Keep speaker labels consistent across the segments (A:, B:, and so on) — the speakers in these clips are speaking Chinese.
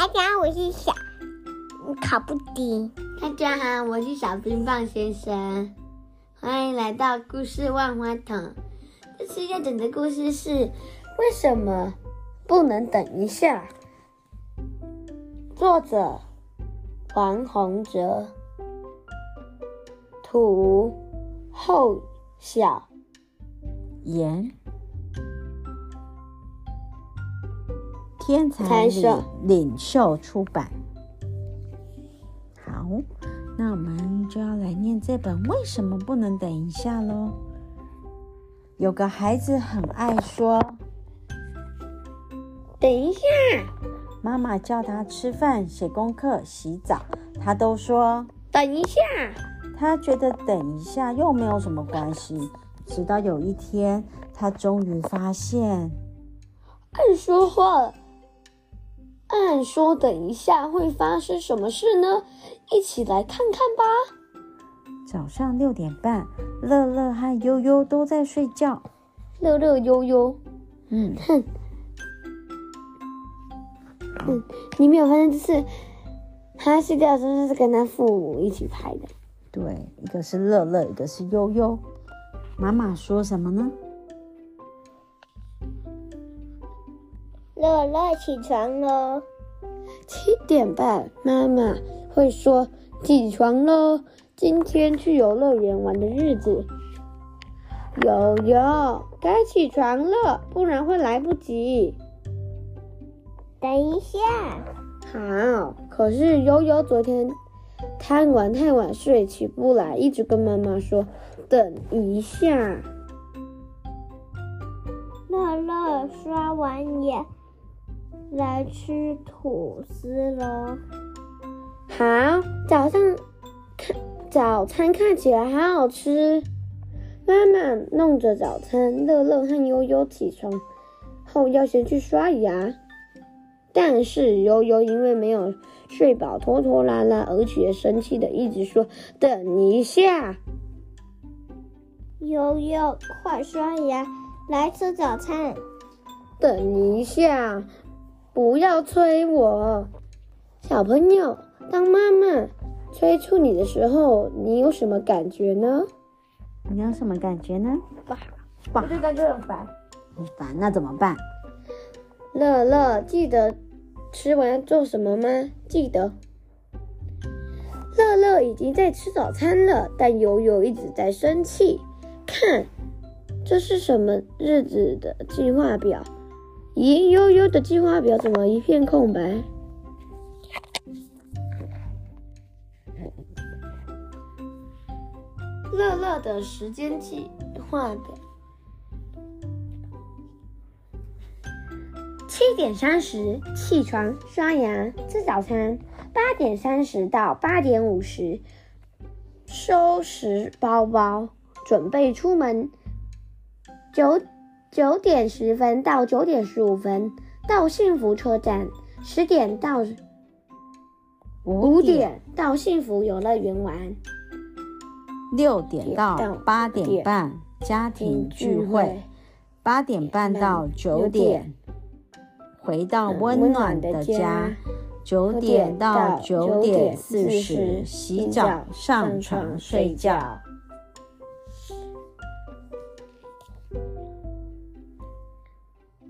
A: 大家好，我是小烤布丁。
B: 大家好，我是小冰棒先生。欢迎来到故事万花筒。这次要讲的故事是为什么不能等一下？作者黄宏哲，图后小
C: 言。天才领领袖出版。好，那我们就要来念这本《为什么不能等一下》喽。有个孩子很爱说：“
B: 等一下。”
C: 妈妈叫他吃饭、写功课、洗澡，他都说：“
B: 等一下。”
C: 他觉得等一下又没有什么关系。直到有一天，他终于发现，
B: 爱说话。按说等一下会发生什么事呢？一起来看看吧。
C: 早上六点半，乐乐和悠悠都在睡觉。
B: 乐乐悠悠，
C: 嗯
B: 哼，嗯，你没有发现这是他睡觉的时候是跟他父母一起拍的？
C: 对，一个是乐乐，一个是悠悠。妈妈说什么呢？
A: 乐乐起床喽！
B: 七点半，妈妈会说：“起床喽，今天去游乐园玩的日子。”悠悠，该起床了，不然会来不及。
A: 等一下，
B: 好。可是悠悠昨天贪玩太晚睡，起不来，一直跟妈妈说：“等一下。”
A: 乐乐刷完牙。来吃吐司喽！
B: 好，早上看早餐看起来好好吃。妈妈弄着早餐，乐乐和悠悠起床后要先去刷牙，但是悠悠因为没有睡饱，拖拖拉拉，而且生气的一直说：“等一下，
A: 悠悠，快刷牙，来吃早餐。”
B: 等一下。不要催我，小朋友。当妈妈催促你的时候，你有什么感觉呢？
C: 你有什么感觉呢？
B: 不好，我就感觉很烦。
C: 很烦，那怎么办？
B: 乐乐，记得吃完做什么吗？记得。乐乐已经在吃早餐了，但悠悠一直在生气。看，这是什么日子的计划表？咦，悠悠的计划表怎么一片空白？乐乐的时间计划表：七点三十起床刷牙吃早餐，八点三十到八点五十收拾包包准备出门，九。九点十分到九点十五分到幸福车站，十点到五点。到幸福游乐园玩，
C: 六点到八点半家庭聚会，八点半到九点回到温暖的家，九点到九点四十洗澡上床睡觉。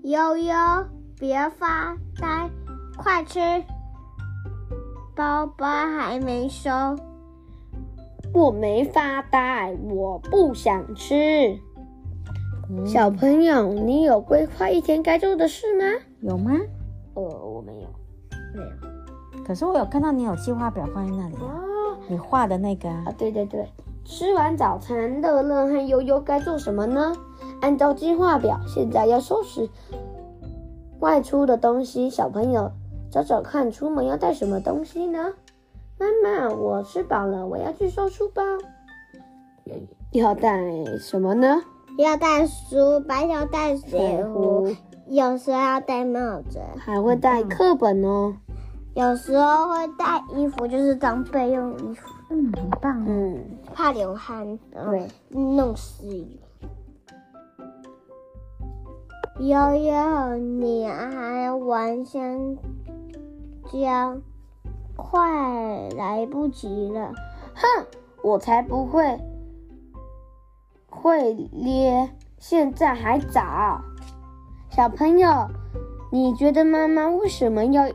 A: 悠悠，别发呆，快吃！包包还没收。
B: 我没发呆，我不想吃。嗯、小朋友，你有规划一天该做的事吗？
C: 有吗？
B: 呃，我没有，没有。
C: 可是我有看到你有计划表放在那里啊，哦、你画的那个啊。
B: 啊，对对对。吃完早餐，乐乐和悠悠该做什么呢？按照计划表，现在要收拾外出的东西。小朋友，找找看，出门要带什么东西呢？妈妈，我吃饱了，我要去收书包。要带什么呢？
A: 要带书包，要带水壶，有时候要戴帽子，
B: 还会带课本哦。
A: 有时候会带衣服，就是当备用衣服。
C: 嗯，很棒。
B: 嗯，
A: 怕流汗，对，弄湿。悠悠，你还玩香蕉快来不及了。
B: 哼，我才不会会咧，现在还早。小朋友，你觉得妈妈为什么要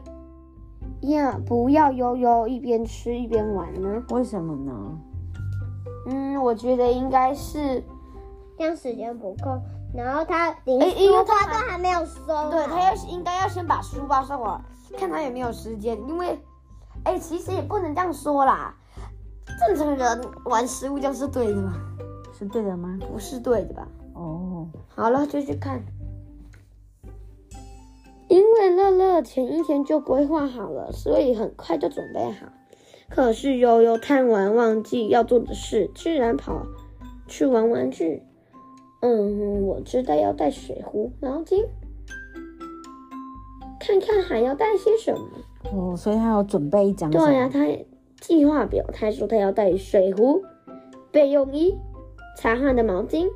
B: 要不要悠悠一边吃一边玩呢？
C: 为什么呢？
B: 嗯，我觉得应该是
A: 这样时间不够，然后他连书包都还没有收。
B: 对，他要应该要先把书包收好，看他有没有时间。因为，哎，其实也不能这样说啦。正常人玩食物就是对的吧？
C: 是对的吗？
B: 不是对的吧？
C: 哦，
B: 好了，就去看。因为乐乐前一天就规划好了，所以很快就准备好。可是悠悠贪玩，忘记要做的事，居然跑去玩玩具。嗯，我知道要带水壶、毛巾，看看还要带些什么。
C: 哦，所以他要准备一张。
B: 对呀、啊，他计划表他说他要带水壶、备用衣、擦汗的毛巾、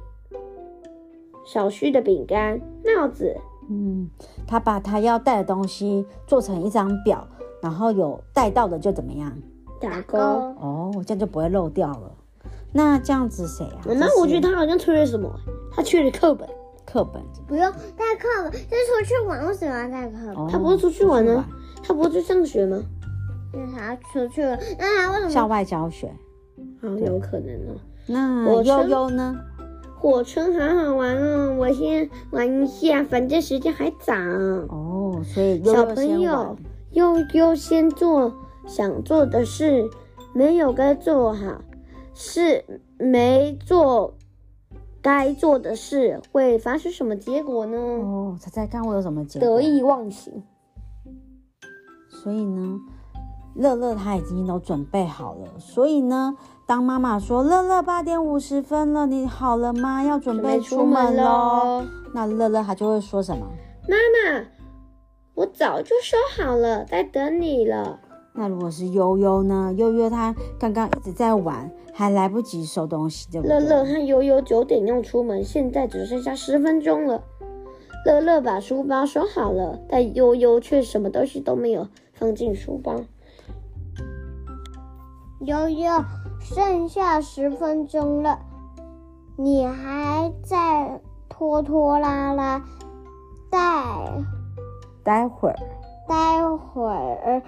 B: 少许的饼干、帽子。
C: 嗯，他把他要带的东西做成一张表，然后有带到的就怎么样？
B: 打勾。
C: 哦，这样就不会漏掉了。那这样子谁啊？
B: 那我觉得他好像缺了什么，他缺了课本。
C: 课本
A: 不用带课本，就是出去玩，为什么要带课本？
B: 哦、他不是出去玩呢？他不是去上学吗？
A: 那他出去了，那他为什么？
C: 校外教学。
B: 好，有可能哦。
C: 那悠悠呢？
B: 火车好好玩哦，我先玩一下，反正时间还早。
C: 哦，所以
B: 小朋友悠悠先做想做的事，没有该做好，是没做该做的事，会发生什么结果呢？
C: 哦，猜猜看会有什么结果？
B: 得意忘形。
C: 所以呢，乐乐他已经都准备好了，所以呢。当妈妈说：“乐乐，八点五十分了，你好了吗？要准备出门喽。”那乐乐他就会说什么？“
B: 妈妈，我早就收好了，在等你了。”
C: 那如果是悠悠呢？悠悠他刚刚一直在玩，还来不及收东西，对不对？
B: 乐乐和悠悠九点要出门，现在只剩下十分钟了。乐乐把书包收好了，但悠悠却什么东西都没有放进书包。
A: 悠悠。剩下十分钟了，你还在拖拖拉拉？待
C: 待会儿，
A: 待会儿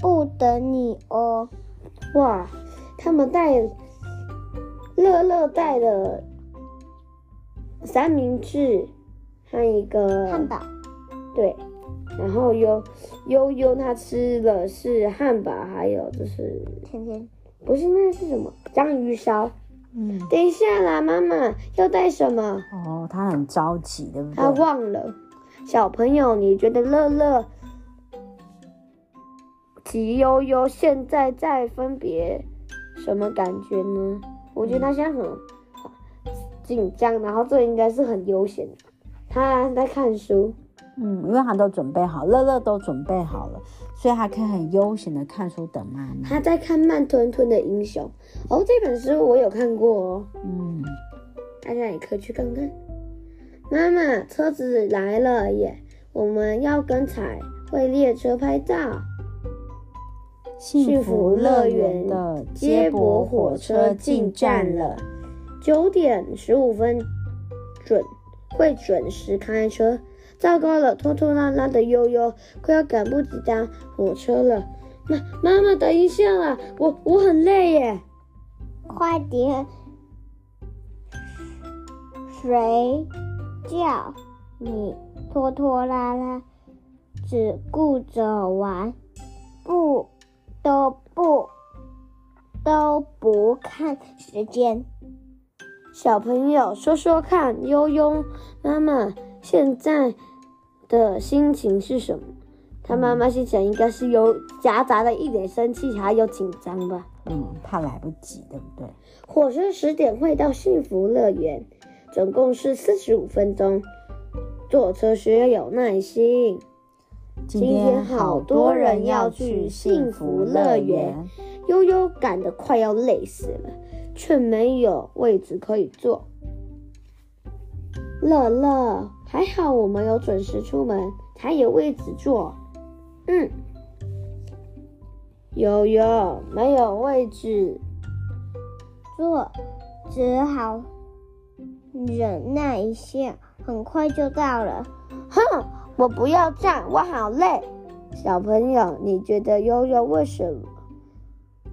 A: 不等你哦。
B: 哇，他们带乐乐带了三明治和一个
A: 汉堡，
B: 对，然后悠悠悠他吃的是汉堡，还有就是
A: 甜甜。
B: 不是，那是什么？章鱼烧。
C: 嗯，
B: 等一下啦，妈妈要带什么？
C: 哦，他很着急，对不对？
B: 他忘了。小朋友，你觉得乐乐及悠悠现在在分别什么感觉呢？我觉得他现在很紧张，然后这应该是很悠闲。他在看书。
C: 嗯，因为他都准备好，乐乐都准备好了，所以他可以很悠闲的看书等妈妈。
B: 他在看《慢吞吞的英雄》哦，这本书我有看过哦。
C: 嗯，
B: 大家也可以去看看。妈妈，车子来了耶！我们要跟彩绘列车拍照。
C: 幸福乐园的接驳火车进站了，
B: 九点十五分准会准时开车。糟糕了，拖拖拉拉的悠悠快要赶不及搭火车了。妈，妈妈，等一下啦，我我很累耶。
A: 快点，谁叫你拖拖拉拉，只顾着玩，不都不都不看时间。
B: 小朋友说说看，悠悠妈妈现在的心情是什么？他妈妈心情应该是有夹杂的一点生气，还有紧张吧。
C: 嗯，怕来不及，对不对？
B: 火车十点会到幸福乐园，总共是四十五分钟。坐车需要有耐心。
C: 今天好多人要去幸福乐园，
B: 悠悠赶得快要累死了，却没有位置可以坐。乐乐。还好我们有准时出门，才有位置坐。嗯，悠悠没有位置
A: 坐，只好忍耐一下，很快就到了。
B: 哼，我不要站，我好累。小朋友，你觉得悠悠为什么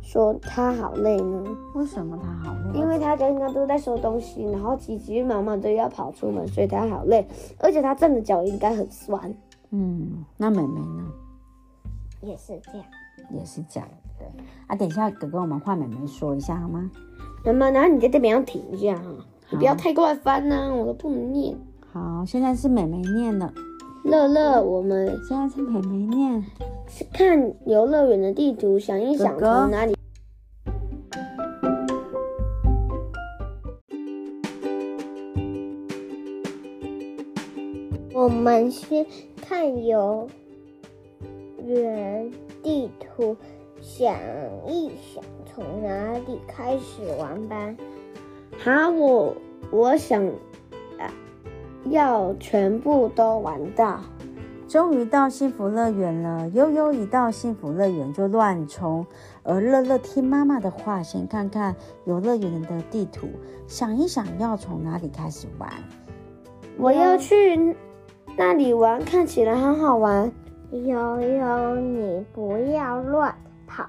B: 说他好累呢？
C: 为什么他好累？
B: 因为他刚刚都在收东西，然后急急忙忙的要跑出门，所以他好累，而且他站的脚应该很酸。
C: 嗯，那妹妹呢？
A: 也是这样。
C: 也是这样，对。啊，等一下，哥哥，我们换妹妹说一下好吗？
B: 妈妈，然后你在这边要停一下哈，你不要太快翻呢，我都不能念。
C: 好，现在是妹妹念了。
B: 乐乐，我们
C: 现在是妹妹念。
B: 是看游乐园的地图，想一想从哪里。
A: 我们先看游园地图，想一想从哪里开始玩吧。
B: 好，我我想。要全部都玩到，
C: 终于到幸福乐园了。悠悠一到幸福乐园就乱冲，而乐乐听妈妈的话，先看看游乐园的地图，想一想要从哪里开始玩。
B: 我要去那里玩，看起来很好玩。
A: 悠悠，你不要乱跑，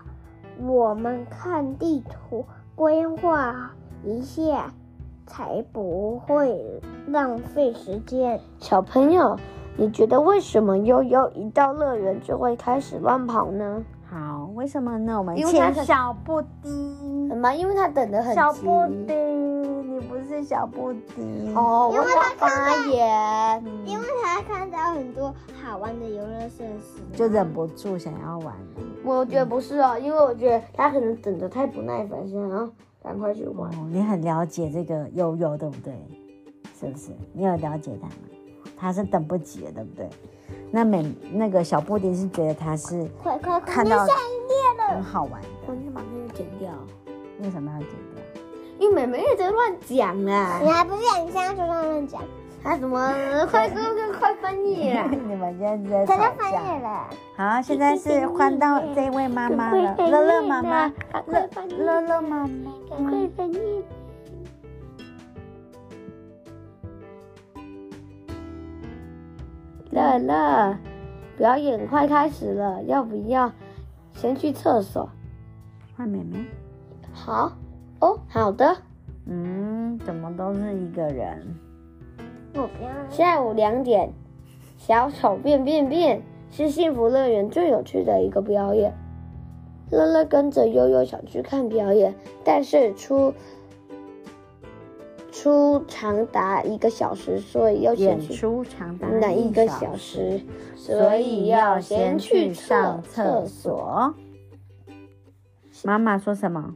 A: 我们看地图，规划一下。才不会浪费时间。
B: 小朋友，你觉得为什么悠悠一到乐园就会开始乱跑呢？
C: 好，为什么呢？我们请小布丁。
B: 什么？因为他等得很
C: 小布丁，你不是小布丁
A: 哦。因为他
B: 发言，
A: 因为他看到很多好玩的游乐设施，
C: 就忍不住想要玩。
B: 我觉得不是哦，因为我觉得他可能等得太不耐烦，想要。赶快去玩！
C: 哦，你很了解这个悠悠，对不对？是不是？你有了解他吗？他是等不及了，对不对？那美那个小布丁是觉得他是
A: 快快快
C: 看到很好玩的，
B: 我先把那个剪掉。
C: 为什么要剪掉？
B: 因为妹妹一直乱讲啊！
A: 你还不是你现在就乱乱讲？
B: 他怎么快说个快 翻页了？
C: 你们现在在吵架。
A: 翻页了。
C: 好，现在是换到这位妈妈了，乐乐妈妈，乐
B: 乐乐妈妈。乐乐，表演快开始了，要不要先去厕所？
C: 换妹妹。
B: 好。哦，好的。
C: 嗯，怎么都是一个人？
B: 下午两点，小丑变变变是幸福乐园最有趣的一个表演。乐乐跟着悠悠想去看表演，但是出出长达一个小时，所以要先去。
C: 出长达
B: 一个小时，所以要先去上厕所。
C: 妈妈说什么？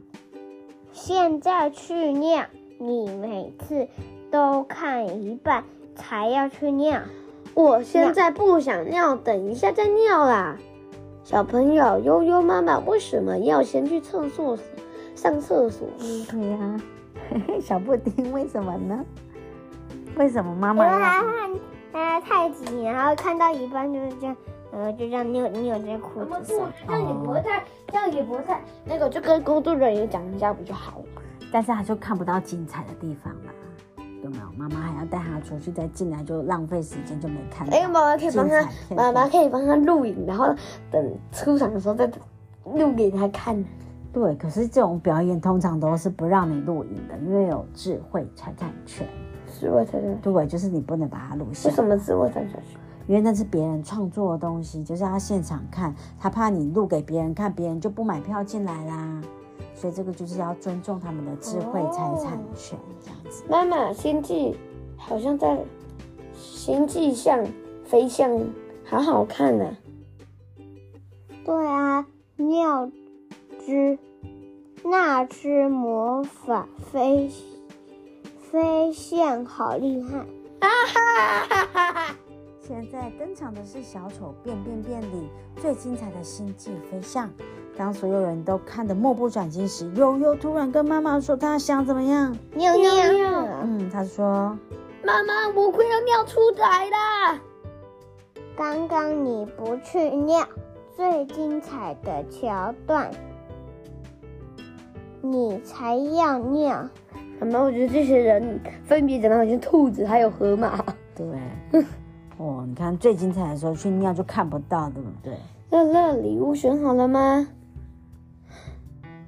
A: 现在去尿，你每次都看一半才要去尿，
B: 我现在不想尿，等一下再尿啦。小朋友，悠悠妈妈为什么要先去厕所上厕所？
C: 对呀，小布丁为什么呢？为什么妈妈要？
A: 他看他太急，然后看到一半就是这样，呃，就这样尿尿在裤子上。
B: 这样也不会太，这样也不太，那个就跟工作人员讲一下不就好了？
C: 但是他就看不到精彩的地方了。有没有？妈妈还要带他出去，再进来就浪费时间，就没看到。哎，
B: 妈妈可以帮他，妈妈可以帮他录影，然后等出场的时候再录给他看。
C: 对，可是这种表演通常都是不让你录影的，因为有智慧财产权。
B: 智慧财产权。
C: 对，就是你不能把它录下。
B: 为什么智慧财产权？
C: 因为那是别人创作的东西，就是要现场看，他怕你录给别人看，别人就不买票进来啦。所以这个就是要尊重他们的智慧财产权，这样子。
B: 妈妈，星际好像在星际上飞向，好好看呢、啊。
A: 对啊，妙之那只魔法飞飞象好厉害！啊哈哈哈哈！
C: 现在登场的是小丑变变变里最精彩的星际飞象。当所有人都看得目不转睛时，悠悠突然跟妈妈说：“他想怎么样？
A: 尿尿。”
C: 嗯，他说：“
B: 妈妈，我快要尿出来了。”
A: 刚刚你不去尿，最精彩的桥段，你才要尿。
B: 妈妈，我觉得这些人分别长得好像兔子，还有河马。
C: 对，哦，你看最精彩的时候去尿就看不到，对不对？
B: 乐乐，礼物选好了吗？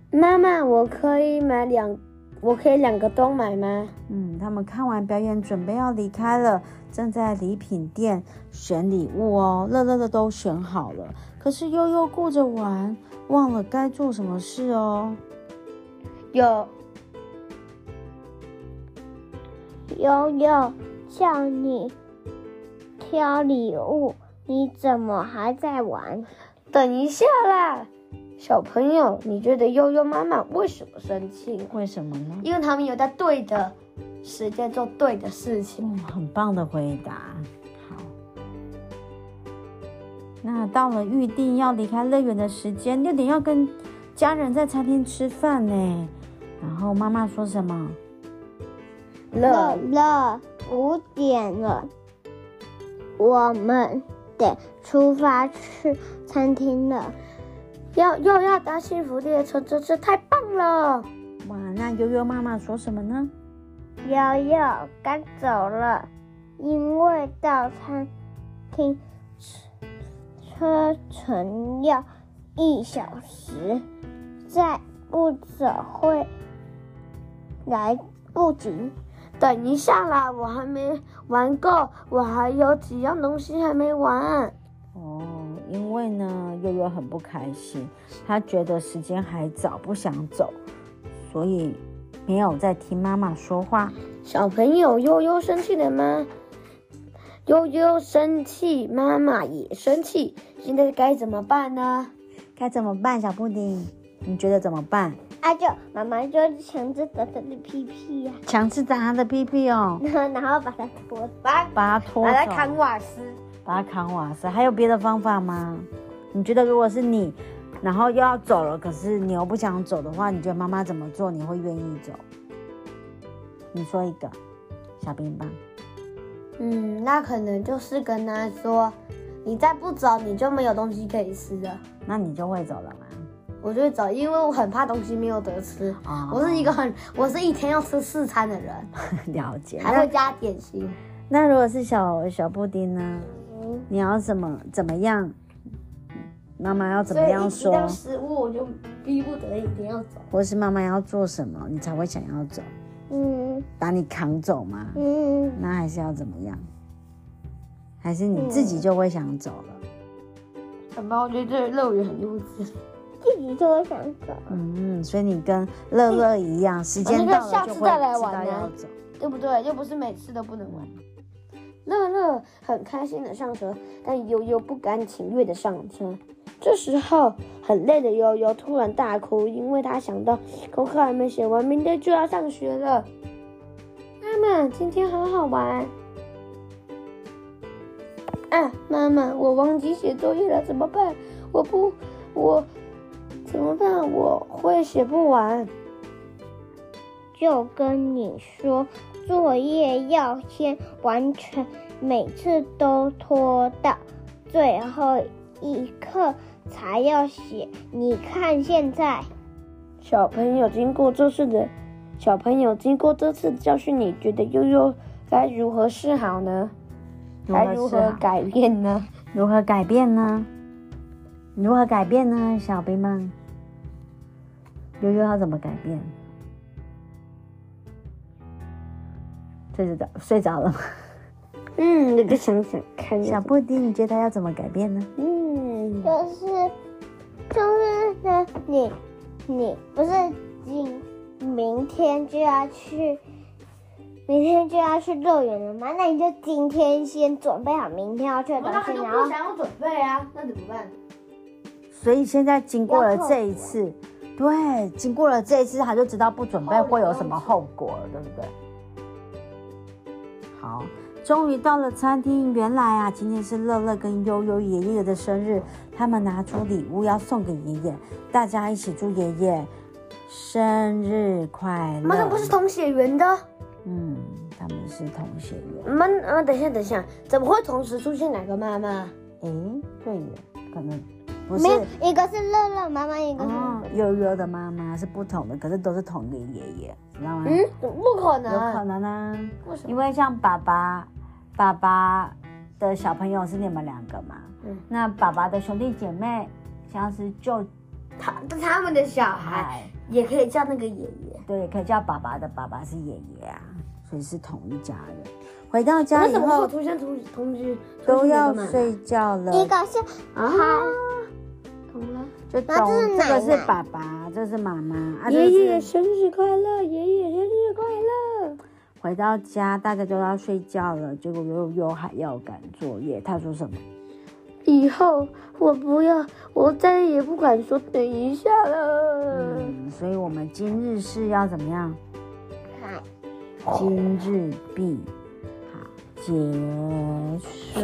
B: 妈妈，我可以买两，我可以两个都买吗？
C: 嗯，他们看完表演，准备要离开了，正在礼品店选礼物哦。乐乐的都选好了，可是悠悠顾着玩，忘了该做什么事哦。
B: 有。
A: 悠悠叫你挑礼物，你怎么还在玩？
B: 等一下啦，小朋友，你觉得悠悠妈妈为什么生气？
C: 为什么呢？
B: 因为他们有在对的时间做对的事情。
C: 嗯，很棒的回答。好，那到了预定要离开乐园的时间，六点要跟家人在餐厅吃饭呢。然后妈妈说什么？
A: 乐乐，五点了，我们得出发去餐厅了。
B: 要又要搭幸福列车，真是太棒了！
C: 哇，那悠悠妈妈说什么呢？
A: 悠悠该走了，因为到餐厅车程要一小时，再不走会来不及。
B: 等一下啦，我还没玩够，我还有几样东西还没玩。
C: 哦，因为呢，悠悠很不开心，他觉得时间还早，不想走，所以没有在听妈妈说话。
B: 小朋友，悠悠生气了吗？悠悠生气，妈妈也生气，现在该怎么办呢？
C: 该怎么办，小布丁？你觉得怎么办？
A: 啊就妈妈就强制打他的屁屁呀，
C: 强制打他的屁屁哦，
A: 然后把他拖，把
C: 把他拖，
B: 把他扛瓦斯，
C: 把他扛瓦斯。还有别的方法吗？你觉得如果是你，然后又要走了，可是你又不想走的话，你觉得妈妈怎么做你会愿意走？你说一个，小冰棒。
B: 嗯，那可能就是跟他说，你再不走，你就没有东西可以吃了。
C: 那你就会走了吗？
B: 我就会走，因为我很怕东西没有得吃。哦、我是一个很，我是一天要吃四餐的人。
C: 了解。
B: 还会加点心。
C: 那，如果是小小布丁呢？嗯、你要怎么怎么样？妈妈要怎么样说？
B: 所以一到食物我就逼不得已一定要走。
C: 或是妈妈要做什么，你才会想要走？嗯。把你扛走吗？嗯。那还是要怎么样？还是你自己就会想走了？
B: 很棒，我觉得这个乐园很幼稚。
A: 自己就会想走，
C: 嗯，所以你跟乐乐一样，时间到了就会
B: 下次再来玩
C: 呢，
B: 对不对？又不是每次都不能玩。乐乐很开心的上车，但悠悠不甘情愿的上车。这时候很累的悠悠突然大哭，因为他想到功课还没写完，明天就要上学了。妈妈，今天好好玩。啊，妈妈，我忘记写作业了，怎么办？我不，我。怎么办？我会写不完。
A: 就跟你说，作业要先完成，每次都拖到最后一刻才要写。你看现在，
B: 小朋友经过这次的，小朋友经过这次教训，你觉得悠悠该如何是好呢？该如何改变呢？
C: 如何改变呢？如何改变呢？小兵们。悠悠要怎么改变？睡着睡着了吗？
B: 嗯，你再想想看。
C: 小布丁，你觉得他要怎么改变呢？
A: 嗯，就是就是呢，你你不是今明天就要去，明天就要去乐园了吗？那你就今天先准备好明天要去的东西，然后
B: 不想要准备啊，那怎么办？
C: 所以现在经过了这一次。对，经过了这一次，他就知道不准备会有什么后果了，对不对？好，终于到了餐厅。原来啊，今天是乐乐跟悠悠爷爷的生日，他们拿出礼物要送给爷爷，大家一起祝爷爷生日快乐。
B: 妈，那不是同血缘的？
C: 嗯，他们是同血缘。
B: 妈，啊，等一下，等一下，怎么会同时出现两个妈妈？
C: 哎，对耶，可能。不是，
A: 没有，一个是乐乐妈妈，一个是
C: 悠悠的妈妈是不同的，可是都是同一个爷爷，知道吗？
B: 嗯，不可能，
C: 有可能啊。
B: 为什么？
C: 因为像爸爸，爸爸的小朋友是你们两个嘛。嗯。那爸爸的兄弟姐妹，像是就
B: 他他们的小孩也可以叫那个爷爷，
C: 对，也可以叫爸爸的爸爸是爷爷啊，所以是同一家人。回到家以后，
B: 同学同同居
C: 都要睡觉了。
A: 一个是啊。
B: 懂了，
C: 就懂。这个是爸爸，这是妈妈。
B: 爷爷生日快乐，爷爷生日快乐。
C: 回到家，大家都要睡觉了，结果悠悠还要赶作业。他说什么？
B: 以后我不要，我再也不敢说等一下了。
C: 嗯，所以我们今日是要怎么样？今日毕，好，结束。